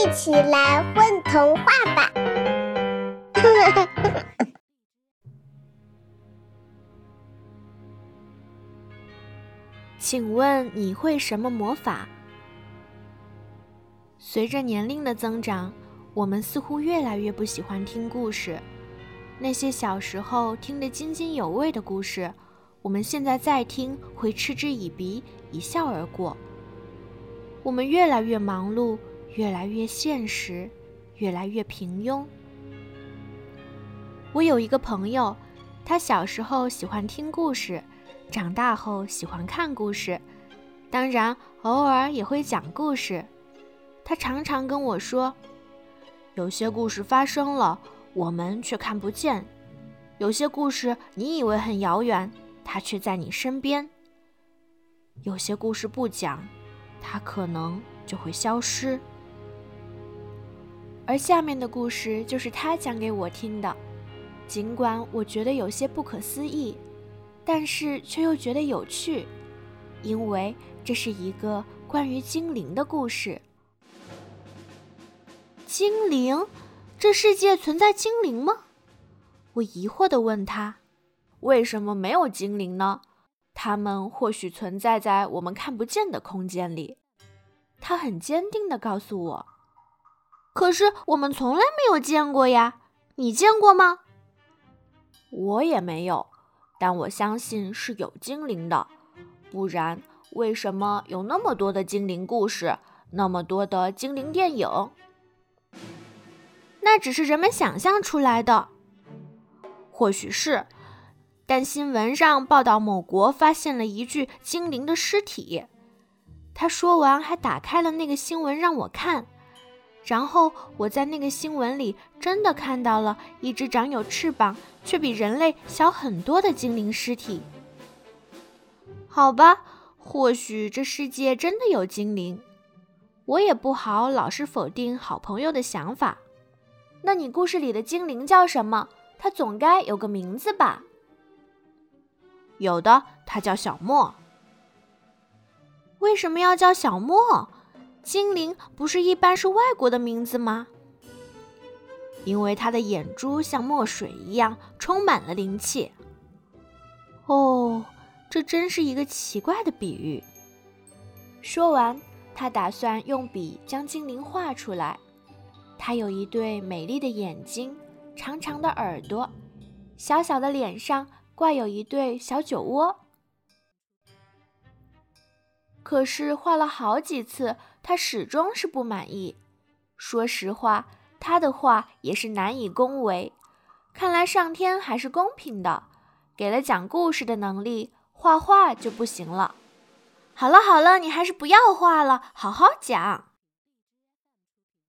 一起来混童话吧！请问你会什么魔法？随着年龄的增长，我们似乎越来越不喜欢听故事。那些小时候听得津津有味的故事，我们现在再听会嗤之以鼻，一笑而过。我们越来越忙碌，越来越现实，越来越平庸。我有一个朋友，他小时候喜欢听故事，长大后喜欢看故事，当然偶尔也会讲故事。他常常跟我说，有些故事发生了，我们却看不见；有些故事你以为很遥远，它却在你身边；有些故事不讲。它可能就会消失，而下面的故事就是他讲给我听的。尽管我觉得有些不可思议，但是却又觉得有趣，因为这是一个关于精灵的故事。精灵？这世界存在精灵吗？我疑惑地问他：“为什么没有精灵呢？”他们或许存在在我们看不见的空间里，他很坚定地告诉我。可是我们从来没有见过呀，你见过吗？我也没有，但我相信是有精灵的，不然为什么有那么多的精灵故事，那么多的精灵电影？那只是人们想象出来的，或许是。但新闻上报道某国发现了一具精灵的尸体。他说完，还打开了那个新闻让我看。然后我在那个新闻里真的看到了一只长有翅膀却比人类小很多的精灵尸体。好吧，或许这世界真的有精灵。我也不好老是否定好朋友的想法。那你故事里的精灵叫什么？它总该有个名字吧？有的，它叫小莫。为什么要叫小莫？精灵不是一般是外国的名字吗？因为他的眼珠像墨水一样，充满了灵气。哦，这真是一个奇怪的比喻。说完，他打算用笔将精灵画出来。他有一对美丽的眼睛，长长的耳朵，小小的脸上。挂有一对小酒窝，可是画了好几次，他始终是不满意。说实话，他的画也是难以恭维。看来上天还是公平的，给了讲故事的能力，画画就不行了。好了好了，你还是不要画了，好好讲。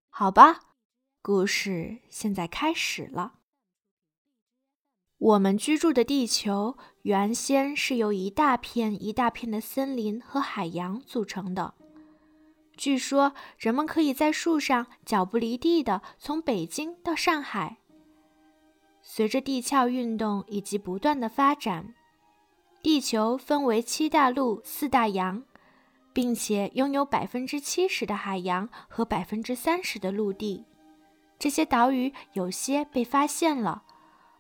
好吧，故事现在开始了。我们居住的地球原先是由一大片一大片的森林和海洋组成的。据说人们可以在树上脚不离地的从北京到上海。随着地壳运动以及不断的发展，地球分为七大陆、四大洋，并且拥有百分之七十的海洋和百分之三十的陆地。这些岛屿有些被发现了。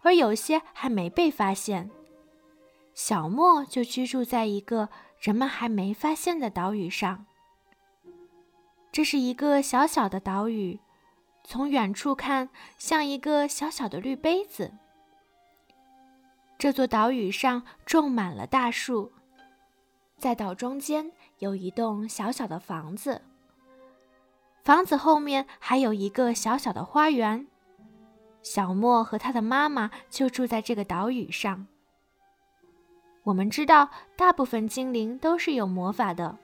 而有些还没被发现，小莫就居住在一个人们还没发现的岛屿上。这是一个小小的岛屿，从远处看像一个小小的绿杯子。这座岛屿上种满了大树，在岛中间有一栋小小的房子，房子后面还有一个小小的花园。小莫和他的妈妈就住在这个岛屿上。我们知道，大部分精灵都是有魔法的，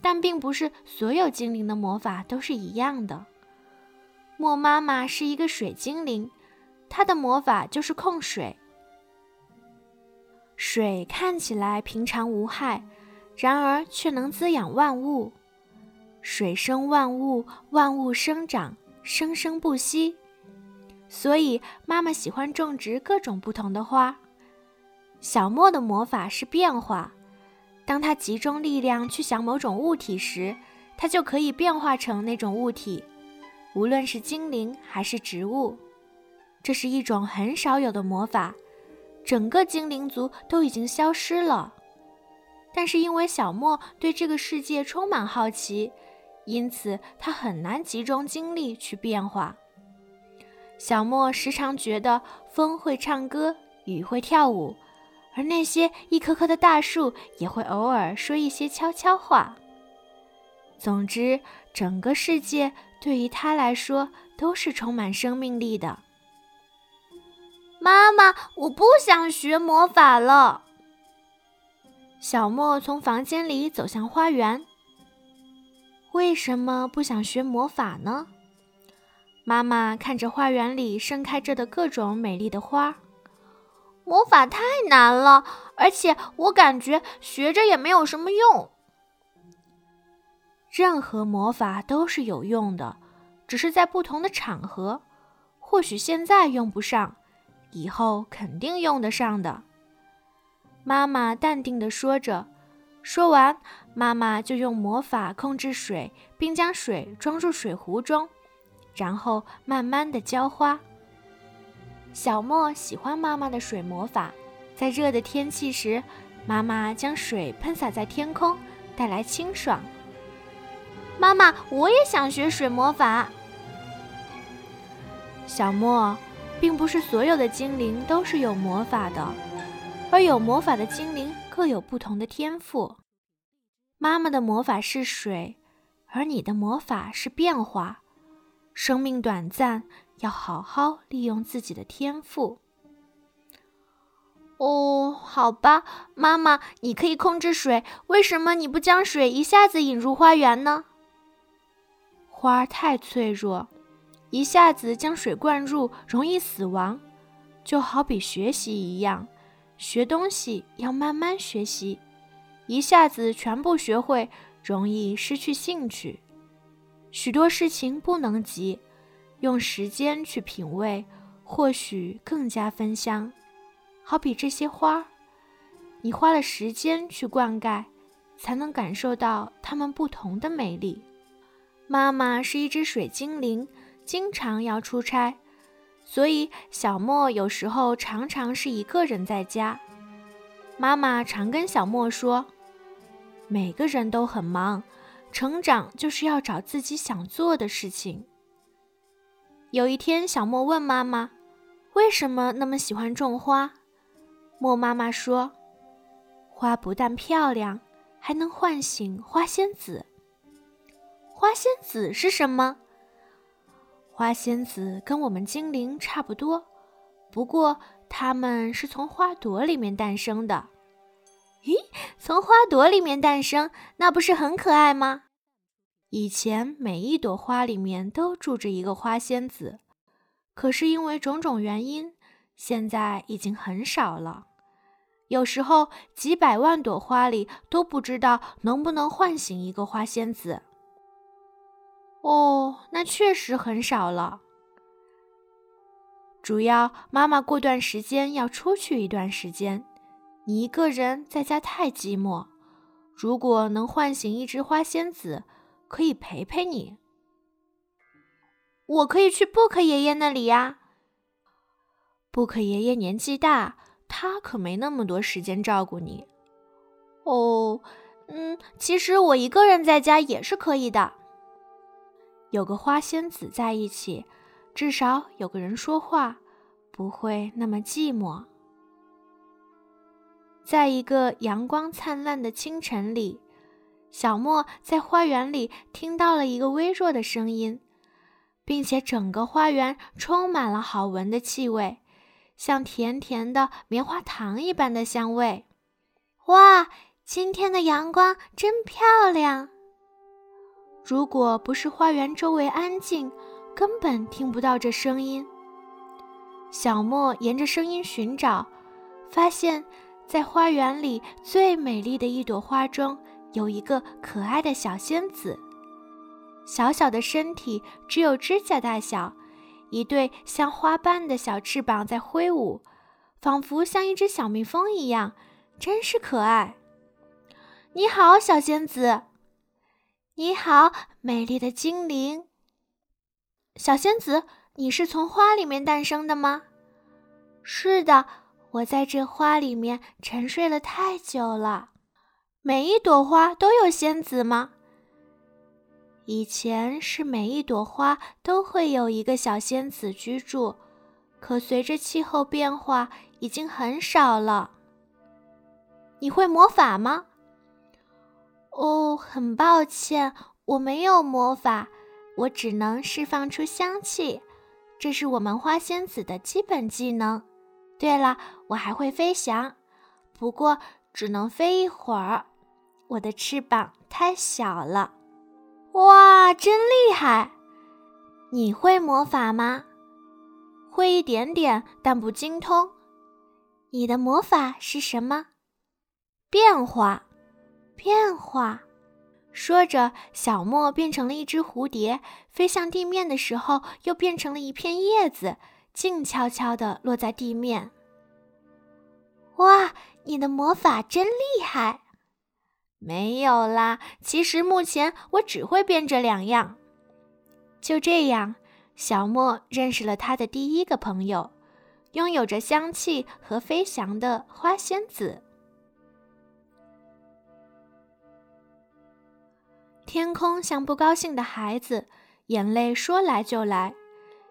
但并不是所有精灵的魔法都是一样的。莫妈妈是一个水精灵，她的魔法就是控水。水看起来平常无害，然而却能滋养万物。水生万物，万物生长，生生不息。所以，妈妈喜欢种植各种不同的花。小莫的魔法是变化，当他集中力量去想某种物体时，他就可以变化成那种物体。无论是精灵还是植物。这是一种很少有的魔法，整个精灵族都已经消失了。但是因为小莫对这个世界充满好奇，因此他很难集中精力去变化。小莫时常觉得风会唱歌，雨会跳舞，而那些一棵棵的大树也会偶尔说一些悄悄话。总之，整个世界对于他来说都是充满生命力的。妈妈，我不想学魔法了。小莫从房间里走向花园。为什么不想学魔法呢？妈妈看着花园里盛开着的各种美丽的花儿。魔法太难了，而且我感觉学着也没有什么用。任何魔法都是有用的，只是在不同的场合。或许现在用不上，以后肯定用得上的。妈妈淡定地说着。说完，妈妈就用魔法控制水，并将水装入水壶中，然后慢慢地浇花。小莫喜欢妈妈的水魔法，在热的天气时，妈妈将水喷洒在天空，带来清爽。妈妈，我也想学水魔法。小莫，并不是所有的精灵都是有魔法的，而有魔法的精灵各有不同的天赋。妈妈的魔法是水，而你的魔法是变化。生命短暂，要好好利用自己的天赋。哦，好吧，妈妈，你可以控制水，为什么你不将水一下子引入花园呢？花太脆弱，一下子将水灌入容易死亡，就好比学习一样，学东西要慢慢学习，一下子全部学会容易失去兴趣。许多事情不能急，用时间去品味，或许更加芬香。好比这些花，你花了时间去灌溉，才能感受到它们不同的美丽。妈妈是一只水精灵，经常要出差，所以小莫有时候常常是一个人在家。妈妈常跟小莫说：“每个人都很忙，成长就是要找自己想做的事情。”有一天，小莫问妈妈：“为什么那么喜欢种花？”莫妈妈说：“花不但漂亮，还能唤醒花仙子。”花仙子是什么？花仙子跟我们精灵差不多，不过它们是从花朵里面诞生的。咦，从花朵里面诞生，那不是很可爱吗？以前每一朵花里面都住着一个花仙子，可是因为种种原因，现在已经很少了。有时候几百万朵花里都不知道能不能唤醒一个花仙子。哦，那确实很少了。主要妈妈过段时间要出去一段时间，你一个人在家太寂寞。如果能唤醒一只花仙子，可以陪陪你。我可以去布克爷爷那里呀。布克爷爷年纪大，他可没那么多时间照顾你。哦，嗯，其实我一个人在家也是可以的。有个花仙子在一起，至少有个人说话，不会那么寂寞。在一个阳光灿烂的清晨里，小莫在花园里听到了一个微弱的声音，并且整个花园充满了好闻的气味，像甜甜的棉花糖一般的香味。哇，今天的阳光真漂亮！如果不是花园周围安静，根本听不到这声音。小莫沿着声音寻找，发现，在花园里最美丽的一朵花中，有一个可爱的小仙子。小小的身体只有指甲大小，一对像花瓣的小翅膀在挥舞，仿佛像一只小蜜蜂一样，真是可爱。你好，小仙子。你好，美丽的精灵。小仙子，你是从花里面诞生的吗？是的，我在这花里面沉睡了太久了。每一朵花都有仙子吗？以前是每一朵花都会有一个小仙子居住，可随着气候变化，已经很少了。你会魔法吗？哦，很抱歉，我没有魔法，我只能释放出香气，这是我们花仙子的基本技能。对了，我还会飞翔，不过只能飞一会儿，我的翅膀太小了。哇，真厉害！你会魔法吗？会一点点，但不精通。你的魔法是什么？变化，变化。说着，小莫变成了一只蝴蝶，飞向地面的时候，又变成了一片叶子，静悄悄地落在地面。哇，你的魔法真厉害！没有啦，其实目前我只会变这两样。就这样，小莫认识了他的第一个朋友，拥有着香气和飞翔的花仙子。天空像不高兴的孩子，眼泪说来就来。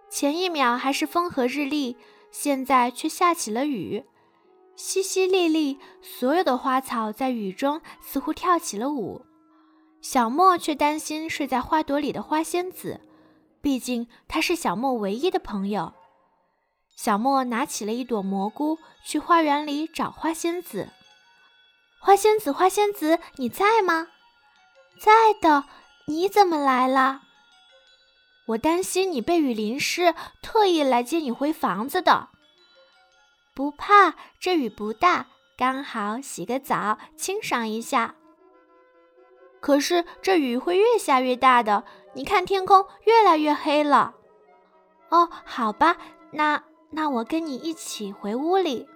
前一秒还是风和日丽，现在却下起了雨。淅淅沥沥，所有的花草在雨中似乎跳起了舞。小莫却担心睡在花朵里的花仙子，毕竟她是小莫唯一的朋友。小莫拿起了一朵蘑菇，去花园里找花仙子。花仙子，花仙子，你在吗？在的。你怎么来了？我担心你被雨淋湿，特意来接你回房子的。不怕，这雨不大，刚好洗个澡，清爽一下。可是这雨会越下越大的，你看天空越来越黑了。哦，好吧，那那我跟你一起回屋里。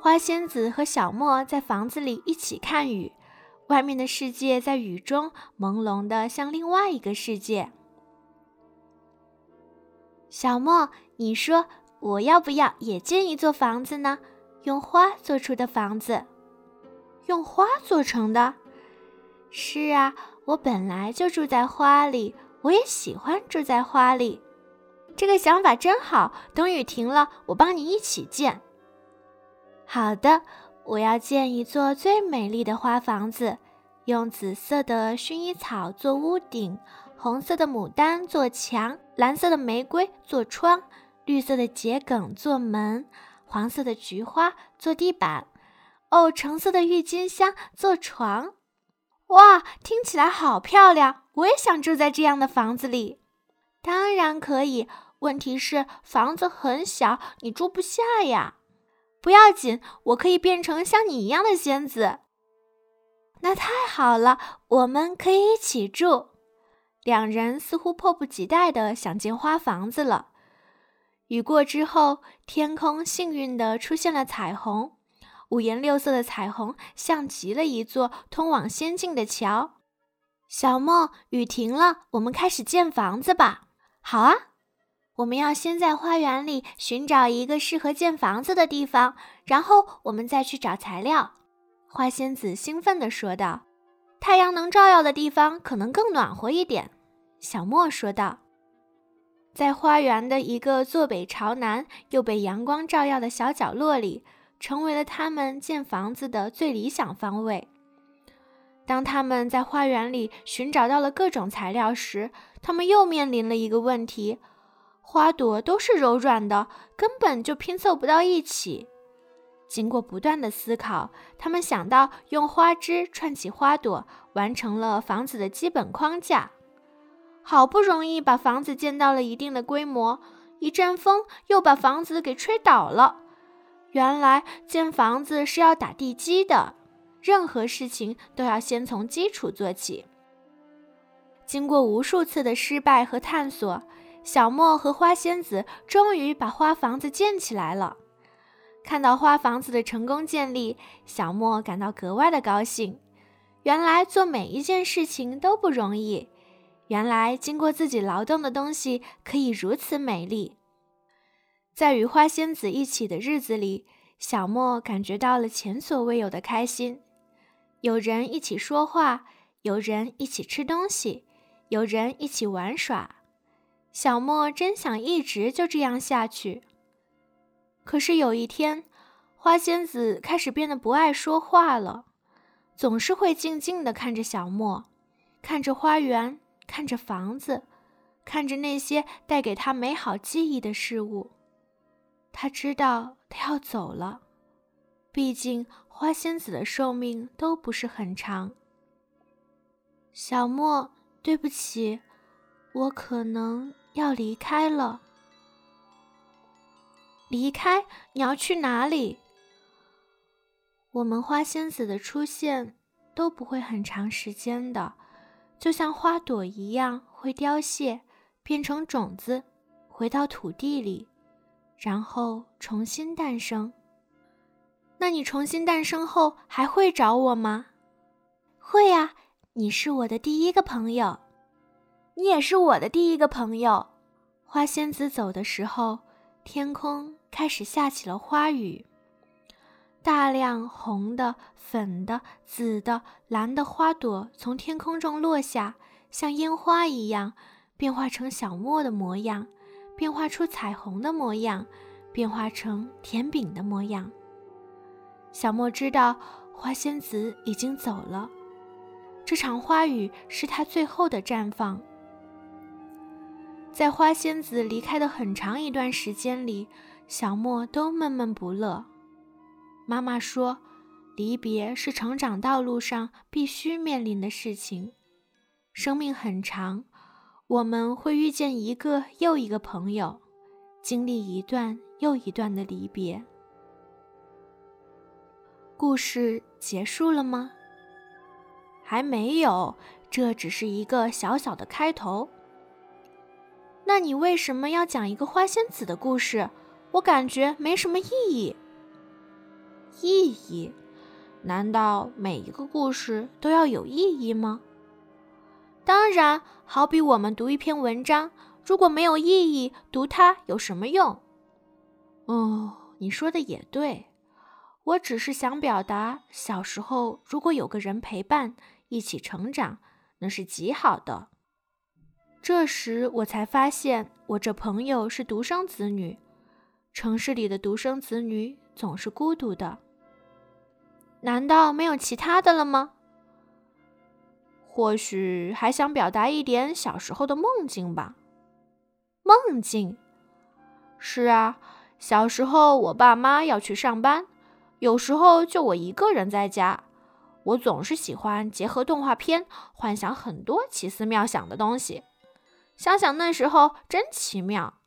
花仙子和小莫在房子里一起看雨，外面的世界在雨中朦胧的像另外一个世界。小莫，你说。我要不要也建一座房子呢？用花做出的房子，用花做成的。是啊，我本来就住在花里，我也喜欢住在花里。这个想法真好。等雨停了，我帮你一起建。好的，我要建一座最美丽的花房子，用紫色的薰衣草做屋顶，红色的牡丹做墙，蓝色的玫瑰做窗。绿色的桔梗做门，黄色的菊花做地板，哦，橙色的郁金香做床。哇，听起来好漂亮！我也想住在这样的房子里。当然可以，问题是房子很小，你住不下呀。不要紧，我可以变成像你一样的仙子。那太好了，我们可以一起住。两人似乎迫不及待地想进花房子了。雨过之后，天空幸运地出现了彩虹，五颜六色的彩虹像极了一座通往仙境的桥。小莫，雨停了，我们开始建房子吧。好啊，我们要先在花园里寻找一个适合建房子的地方，然后我们再去找材料。花仙子兴奋地说道：“太阳能照耀的地方可能更暖和一点。”小莫说道。在花园的一个坐北朝南又被阳光照耀的小角落里，成为了他们建房子的最理想方位。当他们在花园里寻找到了各种材料时，他们又面临了一个问题：花朵都是柔软的，根本就拼凑不到一起。经过不断的思考，他们想到用花枝串起花朵，完成了房子的基本框架。好不容易把房子建到了一定的规模，一阵风又把房子给吹倒了。原来建房子是要打地基的，任何事情都要先从基础做起。经过无数次的失败和探索，小莫和花仙子终于把花房子建起来了。看到花房子的成功建立，小莫感到格外的高兴。原来做每一件事情都不容易。原来经过自己劳动的东西可以如此美丽。在与花仙子一起的日子里，小莫感觉到了前所未有的开心。有人一起说话，有人一起吃东西，有人一起玩耍。小莫真想一直就这样下去。可是有一天，花仙子开始变得不爱说话了，总是会静静地看着小莫，看着花园，看着房子，看着那些带给他美好记忆的事物。他知道他要走了，毕竟花仙子的寿命都不是很长。小莫，对不起，我可能要离开了。离开？你要去哪里？我们花仙子的出现都不会很长时间的，就像花朵一样，会凋谢，变成种子，回到土地里。然后重新诞生。那你重新诞生后还会找我吗？会啊，你是我的第一个朋友，你也是我的第一个朋友。花仙子走的时候，天空开始下起了花雨，大量红的、粉的、紫的、蓝的花朵从天空中落下，像烟花一样，变化成小莫的模样。变化出彩虹的模样，变化成甜饼的模样。小莫知道花仙子已经走了，这场花雨是她最后的绽放。在花仙子离开的很长一段时间里，小莫都闷闷不乐。妈妈说，离别是成长道路上必须面临的事情。生命很长。我们会遇见一个又一个朋友，经历一段又一段的离别。故事结束了吗？还没有，这只是一个小小的开头。那你为什么要讲一个花仙子的故事？我感觉没什么意义。意义？难道每一个故事都要有意义吗？当然，好比我们读一篇文章，如果没有意义，读它有什么用？哦，你说的也对，我只是想表达，小时候如果有个人陪伴，一起成长，那是极好的。这时我才发现，我这朋友是独生子女，城市里的独生子女总是孤独的。难道没有其他的了吗？或许还想表达一点小时候的梦境吧。梦境，是啊，小时候我爸妈要去上班，有时候就我一个人在家。我总是喜欢结合动画片，幻想很多奇思妙想的东西。想想那时候真奇妙。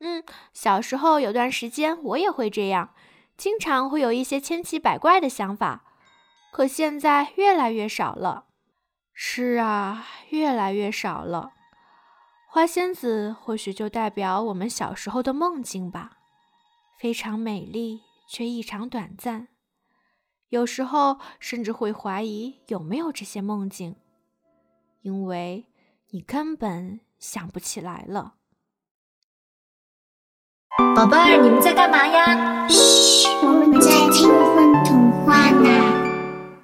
嗯，小时候有段时间我也会这样，经常会有一些千奇百怪的想法。可现在越来越少了。是啊，越来越少了。花仙子或许就代表我们小时候的梦境吧，非常美丽却异常短暂。有时候甚至会怀疑有没有这些梦境，因为你根本想不起来了。宝贝儿，你们在干嘛呀？嘘，我们在听风童话呢。